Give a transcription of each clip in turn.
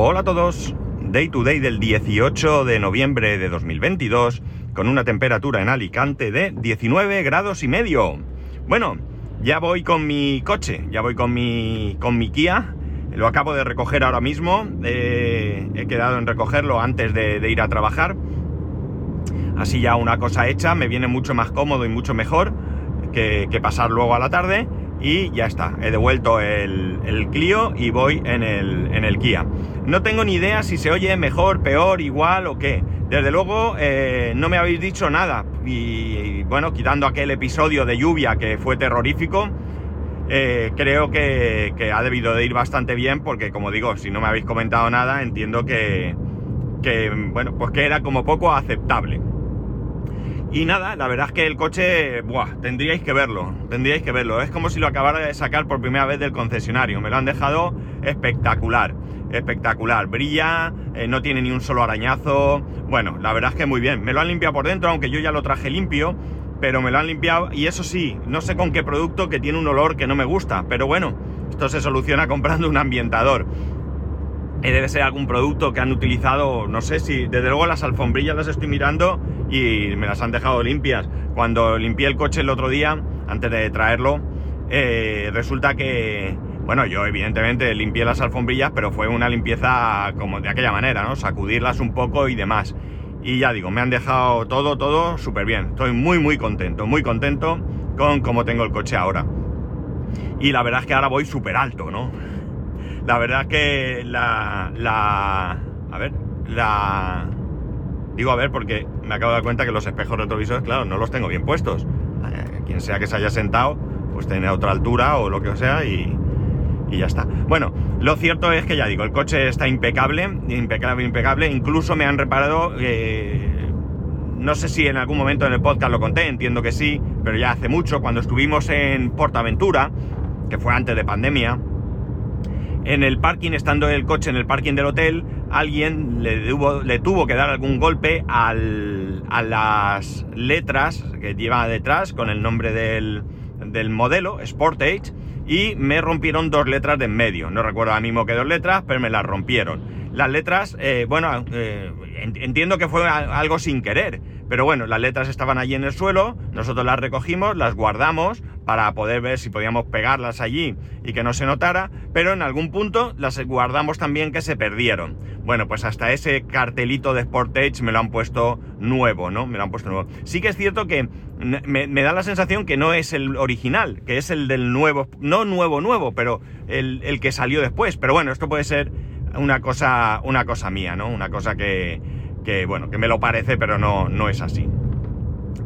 Hola a todos. Day to day del 18 de noviembre de 2022 con una temperatura en Alicante de 19 grados y medio. Bueno, ya voy con mi coche, ya voy con mi, con mi Kia. Lo acabo de recoger ahora mismo. eh, he quedado en recogerlo antes de, de ir a trabajar. Así ya una cosa hecha, me viene mucho más cómodo y mucho mejor que, que pasar luego a la tarde. Y ya está, he devuelto el, el Clio y voy en el, en el Kia. No tengo ni idea si se oye mejor, peor, igual o qué. Desde luego eh, no me habéis dicho nada. Y, bueno, quitando aquel episodio de lluvia que fue terrorífico, eh, creo que, que ha debido de ir bastante bien porque como digo, si no me habéis comentado nada, entiendo que, que bueno, pues que era como poco aceptable. Y nada, la verdad es que el coche, buah, tendríais que verlo, tendríais que verlo. Es como si lo acabara de sacar por primera vez del concesionario. Me lo han dejado espectacular, espectacular. Brilla, eh, no tiene ni un solo arañazo. Bueno, la verdad es que muy bien. Me lo han limpiado por dentro, aunque yo ya lo traje limpio, pero me lo han limpiado. Y eso sí, no sé con qué producto que tiene un olor que no me gusta. Pero bueno, esto se soluciona comprando un ambientador. Eh, debe ser algún producto que han utilizado, no sé si, desde luego las alfombrillas las estoy mirando y me las han dejado limpias. Cuando limpié el coche el otro día, antes de traerlo, eh, resulta que, bueno, yo evidentemente limpié las alfombrillas, pero fue una limpieza como de aquella manera, ¿no? Sacudirlas un poco y demás. Y ya digo, me han dejado todo, todo súper bien. Estoy muy, muy contento, muy contento con cómo tengo el coche ahora. Y la verdad es que ahora voy súper alto, ¿no? La verdad que la, la... A ver, la... Digo a ver porque me acabo de dar cuenta que los espejos retrovisores, claro, no los tengo bien puestos. Eh, quien sea que se haya sentado, pues tiene otra altura o lo que sea y, y ya está. Bueno, lo cierto es que ya digo, el coche está impecable, impecable, impecable. Incluso me han reparado, eh, no sé si en algún momento en el podcast lo conté, entiendo que sí, pero ya hace mucho, cuando estuvimos en Portaventura, que fue antes de pandemia, en el parking, estando el coche en el parking del hotel, alguien le, tuvo, que dar algún golpe al, a las letras que lleva detrás con el nombre del, del modelo, Sportage, y me rompieron dos letras de en medio. No recuerdo ahora mismo qué dos letras, pero me las rompieron. Las letras, eh, bueno, eh, entiendo que fue algo sin querer, pero bueno, las letras estaban allí en el suelo, nosotros las recogimos, las guardamos para poder ver si podíamos pegarlas allí y que no se notara, pero en algún punto las guardamos también que se perdieron. Bueno, pues hasta ese cartelito de Sportage me lo han puesto nuevo, ¿no? Me lo han puesto nuevo. Sí que es cierto que me, da la sensación que no es el original, que es el del nuevo, no nuevo nuevo, pero el, el que salió después. Pero bueno, esto puede ser una cosa, una cosa mía, ¿no? Una cosa que, que bueno, que me lo parece, pero no, no es así.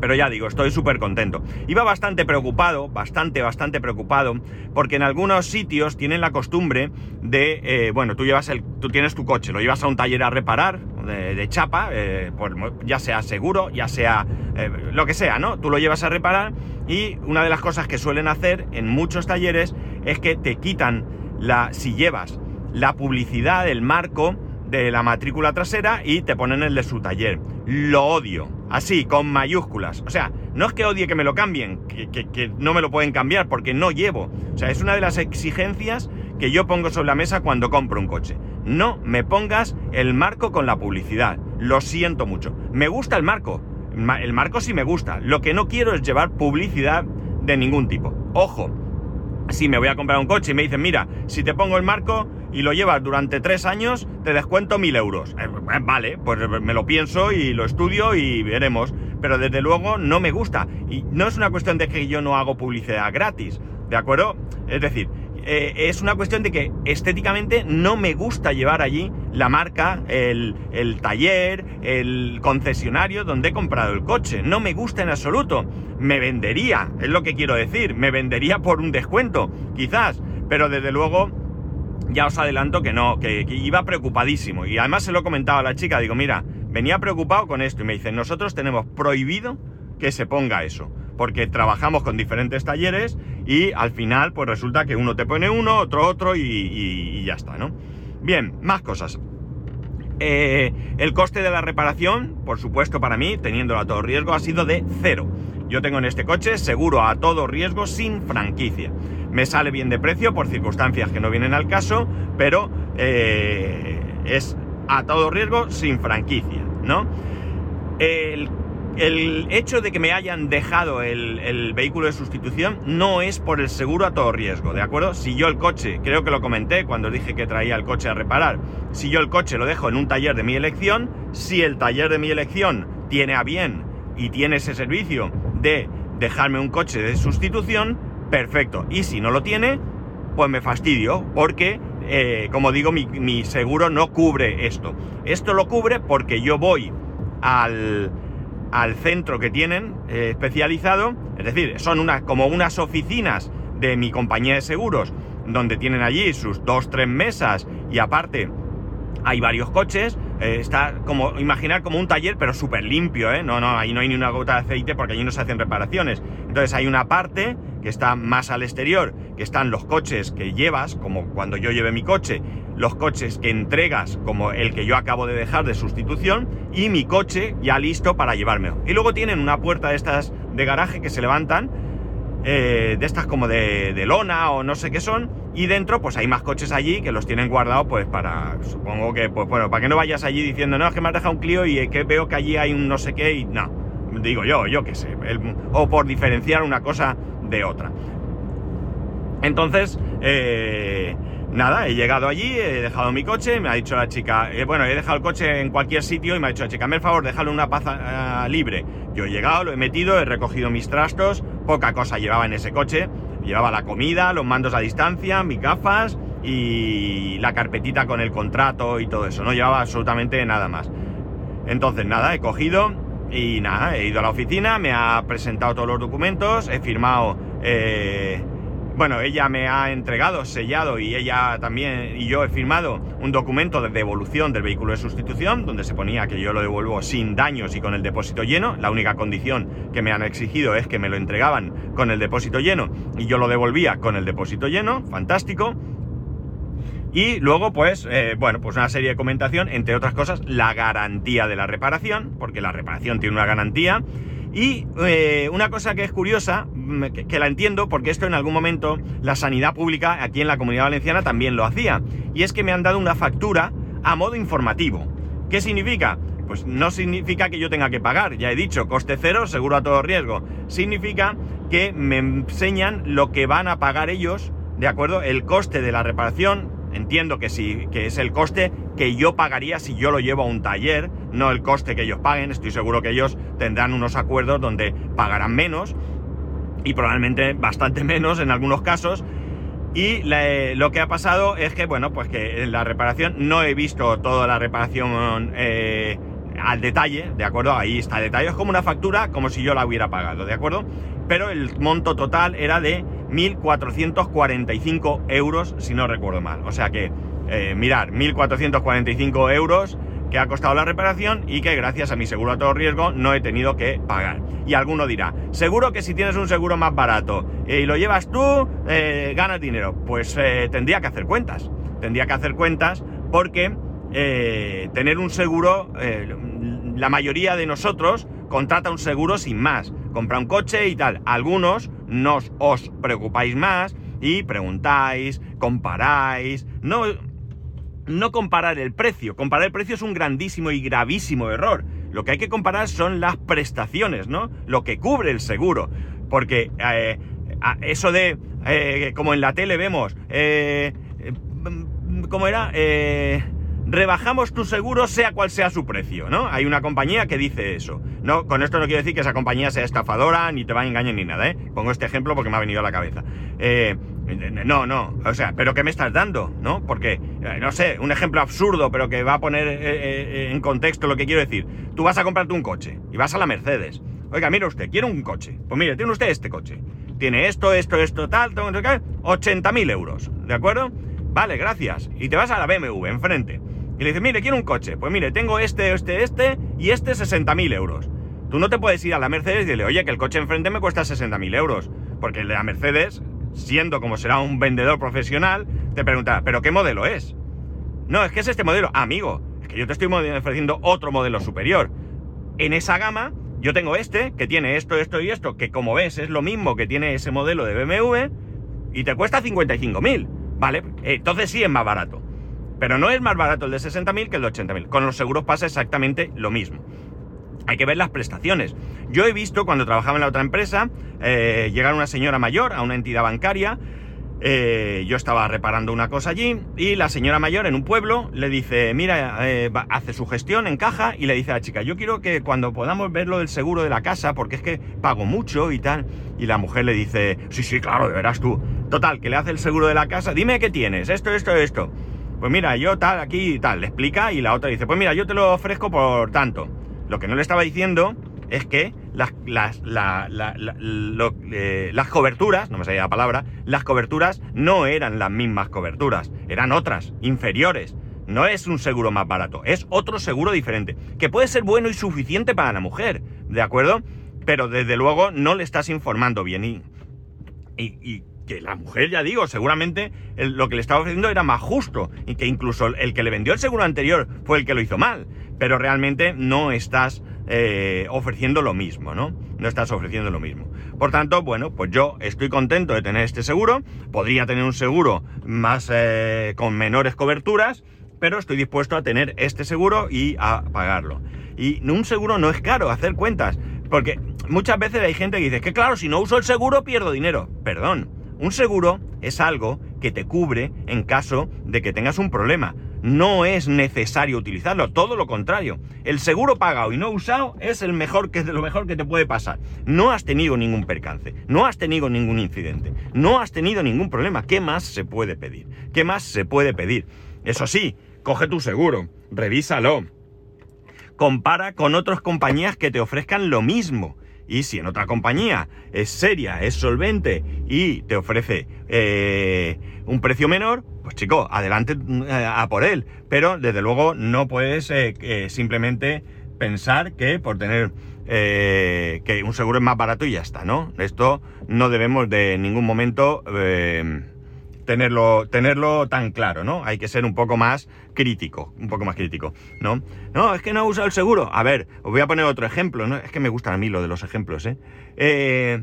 Pero ya digo, estoy súper contento. Iba bastante preocupado, bastante, bastante preocupado, porque en algunos sitios tienen la costumbre de, eh, bueno, tú llevas el, tú tienes tu coche, lo llevas a un taller a reparar, de, chapa, eh, ya sea seguro, ya sea eh, lo que sea, ¿no? Tú lo llevas a reparar y una de las cosas que suelen hacer en muchos talleres es que te quitan la, si llevas la publicidad, el marco de la matrícula trasera y te ponen el de su taller. Lo odio. Así, con mayúsculas. O sea, no es que odie que me lo cambien, que, que, que, no me lo pueden cambiar porque no llevo. O sea, es una de las exigencias que yo pongo sobre la mesa cuando compro un coche. No me pongas el marco con la publicidad. Lo siento mucho. Me gusta el marco. El marco sí me gusta. Lo que no quiero es llevar publicidad de ningún tipo. Ojo, si me voy a comprar un coche y me dicen, mira, si te pongo el marco y lo llevas durante tres años, te descuento mil euros. Eh, vale, pues me lo pienso y lo estudio y veremos. Pero desde luego no me gusta. Y no es una cuestión de que yo no hago publicidad gratis, ¿de acuerdo? Es decir, eh, es una cuestión de que estéticamente no me gusta llevar allí la marca, el, el, taller, el concesionario donde he comprado el coche. No me gusta en absoluto. Me vendería, es lo que quiero decir, me vendería por un descuento, quizás, pero desde luego ya os adelanto que no, que, iba preocupadísimo. Y además se lo he comentado a la chica, digo, mira, venía preocupado con esto y me dice, nosotros tenemos prohibido que se ponga eso porque trabajamos con diferentes talleres y al final pues resulta que uno te pone uno, otro otro y, ya está, ¿no? Bien, más cosas. Eh, el coste de la reparación, por supuesto para mí, teniéndolo a todo riesgo, ha sido de cero. Yo tengo en este coche seguro a todo riesgo sin franquicia. Me sale bien de precio por circunstancias que no vienen al caso, pero eh, es a todo riesgo sin franquicia, ¿no? El, hecho de que me hayan dejado el, el, vehículo de sustitución no es por el seguro a todo riesgo, ¿de acuerdo? Si yo el coche, creo que lo comenté cuando dije que traía el coche a reparar, si yo el coche lo dejo en un taller de mi elección, si el taller de mi elección tiene a bien y tiene ese servicio de dejarme un coche de sustitución, perfecto. Y si no lo tiene, pues me fastidio, porque, eh, como digo, mi, seguro no cubre esto. Esto lo cubre porque yo voy al, al centro que tienen eh, especializado, es decir, son como unas oficinas de mi compañía de seguros, donde tienen allí sus dos, tres mesas y aparte hay varios coches, eh, está como, imaginar como un taller, pero súper limpio, ¿eh? No, no, ahí no hay ni una gota de aceite porque allí no se hacen reparaciones. Entonces hay una parte que está más al exterior, que están los coches que llevas, como cuando yo lleve mi coche, los coches que entregas, como el que yo acabo de dejar de sustitución, y mi coche ya listo para llevarme. Y luego tienen una puerta de estas de garaje que se levantan, eh, de estas como de, lona o no sé qué son, y dentro, pues hay más coches allí que los tienen guardados, pues para. Supongo que, pues bueno, para que no vayas allí diciendo, no, es que me has dejado un Clio y que veo que allí hay un no sé qué y. No, digo yo, yo qué sé. o por diferenciar una cosa de otra. Entonces, eh, nada, he llegado allí, he dejado mi coche, me ha dicho la chica, eh, bueno, he dejado el coche en cualquier sitio y me ha dicho la chica, me el favor, déjalo una paz libre. Yo he llegado, lo he metido, he recogido mis trastos, poca cosa llevaba en ese coche Llevaba la comida, los mandos a distancia, mis gafas y la carpetita con el contrato y todo eso. No llevaba absolutamente nada más. Entonces, nada, he cogido y nada, he ido a la oficina, me ha presentado todos los documentos, he firmado eh, bueno, ella me ha entregado, sellado y ella también y yo he firmado un documento de devolución del vehículo de sustitución donde se ponía que yo lo devuelvo sin daños y con el depósito lleno. La única condición que me han exigido es que me lo entregaban con el depósito lleno y yo lo devolvía con el depósito lleno. Fantástico. Y luego, pues, eh, bueno, pues una serie de comentación, entre otras cosas, la garantía de la reparación, porque la reparación tiene una garantía. Y eh, una cosa que es curiosa, mm, que, la entiendo, porque esto en algún momento la sanidad pública aquí en la comunidad valenciana también lo hacía, y es que me han dado una factura a modo informativo. ¿Qué significa? Pues no significa que yo tenga que pagar, ya he dicho, coste cero, seguro a todo riesgo. Significa que me enseñan lo que van a pagar ellos, ¿de acuerdo? El coste de la reparación, entiendo que sí, que es el coste que yo pagaría si yo lo llevo a un taller, no el coste que ellos paguen. Estoy seguro que ellos tendrán unos acuerdos donde pagarán menos y probablemente bastante menos en algunos casos. Y lo que ha pasado es que, bueno, pues que la reparación no he visto toda la reparación eh, al detalle, ¿de acuerdo? Ahí está el detalle. Es como una factura, como si yo la hubiera pagado, ¿de acuerdo? Pero el monto total era de 1.445 euros, si no recuerdo mal. O sea que eh, mirar, 1.445 euros que ha costado la reparación y que gracias a mi seguro a todo riesgo no he tenido que pagar. Y alguno dirá, seguro que si tienes un seguro más barato y lo llevas tú, eh, ganas dinero. Pues eh, tendría que hacer cuentas. Tendría que hacer cuentas porque tener un seguro, la mayoría de nosotros contrata un seguro sin más. Compra un coche y tal. Algunos no os preocupáis más y preguntáis, comparáis. No no comparar el precio. Comparar el precio es un grandísimo y gravísimo error. Lo que hay que comparar son las prestaciones, ¿no? Lo que cubre el seguro. Porque eh, eso de, eh, como en la tele vemos, eh, ¿cómo era? rebajamos tu seguro sea cual sea su precio, ¿no? Hay una compañía que dice eso. No, con esto no quiero decir que esa compañía sea estafadora, ni te va a engañar ni nada, ¿eh? Pongo este ejemplo porque me ha venido a la cabeza. Eh, no, no, o sea, pero ¿qué me estás dando? ¿No? Porque, eh, no sé, un ejemplo absurdo, pero que va a poner eh, en contexto lo que quiero decir. Tú vas a comprarte un coche y vas a la Mercedes. Oiga, mire usted, quiero un coche. Pues mire, tiene usted este coche. Tiene esto, esto, esto, tal, tal, tal 80.000 euros, ¿de acuerdo? Vale, gracias. Y te vas a la BMW enfrente. Y le dices, mire, quiero un coche. Pues mire, tengo este, este, este y este 60.000 euros. Tú no te puedes ir a la Mercedes y decirle, oye, que el coche enfrente me cuesta 60.000 euros. Porque el la Mercedes, siendo como será un vendedor profesional, te pregunta, ¿pero qué modelo es? No, es que es este modelo. amigo, es que yo te estoy ofreciendo otro modelo superior. En esa gama, yo tengo este, que tiene esto, esto y esto, que como ves es lo mismo que tiene ese modelo de BMW, y te cuesta 55.000. Vale, entonces sí es más barato. Pero no es más barato el de 60.000 que el de 80.000. Con los seguros pasa exactamente lo mismo. Hay que ver las prestaciones. Yo he visto cuando trabajaba en la otra empresa, eh, llegar una señora mayor a una entidad bancaria, eh, yo estaba reparando una cosa allí y la señora mayor en un pueblo le dice, mira, eh, hace su gestión en caja y le dice a la chica, yo quiero que cuando podamos ver lo del seguro de la casa, porque es que pago mucho y tal, y la mujer le dice, sí, sí, claro, verás tú. Total, que le hace el seguro de la casa, dime qué tienes, esto, esto, esto. Pues mira, yo tal, aquí tal, le explica y la otra dice, pues mira, yo te lo ofrezco por tanto. Lo que no le estaba diciendo es que las, las, eh, las coberturas, no me salía la palabra, las coberturas no eran las mismas coberturas, eran otras, inferiores. No es un seguro más barato, es otro seguro diferente, que puede ser bueno y suficiente para la mujer, ¿de acuerdo? Pero desde luego no le estás informando bien y, y, que la mujer, ya digo, seguramente lo que le estaba ofreciendo era más justo y que incluso el que le vendió el seguro anterior fue el que lo hizo mal pero realmente no estás eh, ofreciendo lo mismo, ¿no? No estás ofreciendo lo mismo. Por tanto, bueno, pues yo estoy contento de tener este seguro, podría tener un seguro más eh, con menores coberturas, pero estoy dispuesto a tener este seguro y a pagarlo. Y un seguro no es caro, hacer cuentas, porque muchas veces hay gente que dice que claro, si no uso el seguro pierdo dinero. Perdón, un seguro es algo que te cubre en caso de que tengas un problema no es necesario utilizarlo, todo lo contrario. El seguro pagado y no usado es el mejor que lo mejor que te puede pasar. No has tenido ningún percance, no has tenido ningún incidente, no has tenido ningún problema. ¿Qué más se puede pedir? ¿Qué más se puede pedir? Eso sí, coge tu seguro, revísalo. Compara con otras compañías que te ofrezcan lo mismo. Y si en otra compañía es seria, es solvente y te ofrece eh, un precio menor, pues chico, adelante eh, a por él. Pero desde luego no puedes eh, simplemente pensar que por tener que un seguro es más barato y ya está, ¿no? Esto no debemos de ningún momento tenerlo, tenerlo tan claro, ¿no? Hay que ser un poco más crítico, un poco más crítico, ¿no? No, es que no he usado el seguro. A ver, os voy a poner otro ejemplo, ¿no? Es que me gustan a mí lo de los ejemplos, ¿eh? eh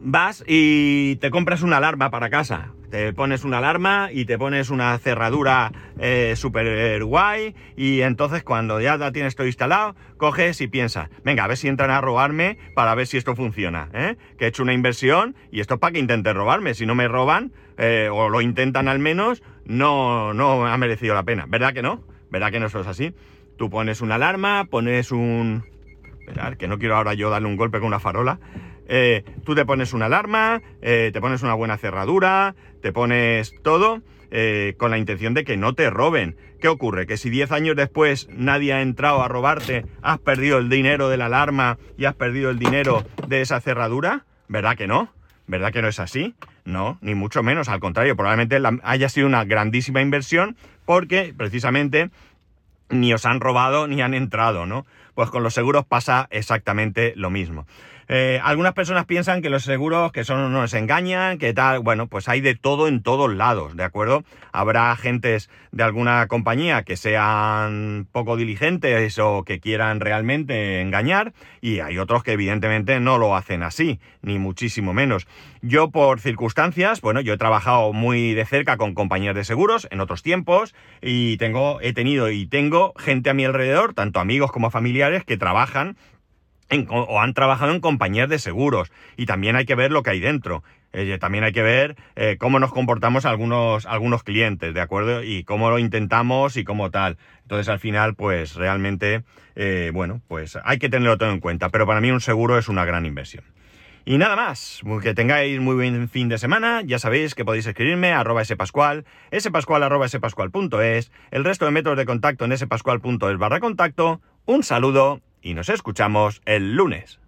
vas y te compras una alarma para casa. Te pones una alarma y te pones una cerradura eh, super guay y entonces cuando ya la tienes todo instalado, coges y piensas, venga, a ver si entran a robarme para ver si esto funciona, ¿eh? Que he hecho una inversión y esto es para que intenten robarme. Si no me roban, eh, o lo intentan al menos, no, no ha merecido la pena. ¿Verdad que no? ¿Verdad que no es así? Tú pones una alarma, pones un... Esperar, que no quiero ahora yo darle un golpe con una farola. Eh, tú te pones una alarma, eh, te pones una buena cerradura, te pones todo eh, con la intención de que no te roben. ¿Qué ocurre? Que si 10 años después nadie ha entrado a robarte, has perdido el dinero de la alarma y has perdido el dinero de esa cerradura. ¿Verdad que no? ¿Verdad que no es así? No, ni mucho menos. Al contrario, probablemente haya sido una grandísima inversión porque precisamente ni os han robado ni han entrado, ¿no? Pues con los seguros pasa exactamente lo mismo. Eh, algunas personas piensan que los seguros que son nos engañan, que tal, bueno, pues hay de todo en todos lados, ¿de acuerdo? Habrá agentes de alguna compañía que sean poco diligentes o que quieran realmente engañar y hay otros que evidentemente no lo hacen así, ni muchísimo menos. Yo por circunstancias, bueno, yo he trabajado muy de cerca con compañías de seguros en otros tiempos y tengo, he tenido y tengo gente a mi alrededor, tanto amigos como familiares, que trabajan o han trabajado en compañías de seguros y también hay que ver lo que hay dentro. Eh, también hay que ver eh, cómo nos comportamos algunos, algunos clientes, ¿de acuerdo? Y cómo lo intentamos y cómo tal. Entonces al final, pues realmente, eh, bueno, pues hay que tenerlo todo en cuenta. Pero para mí un seguro es una gran inversión. Y nada más, que tengáis muy buen fin de semana, ya sabéis que podéis escribirme a arroba spascual, spascual arroba el resto de métodos de contacto en spascual.es barra contacto, un saludo y nos escuchamos el lunes.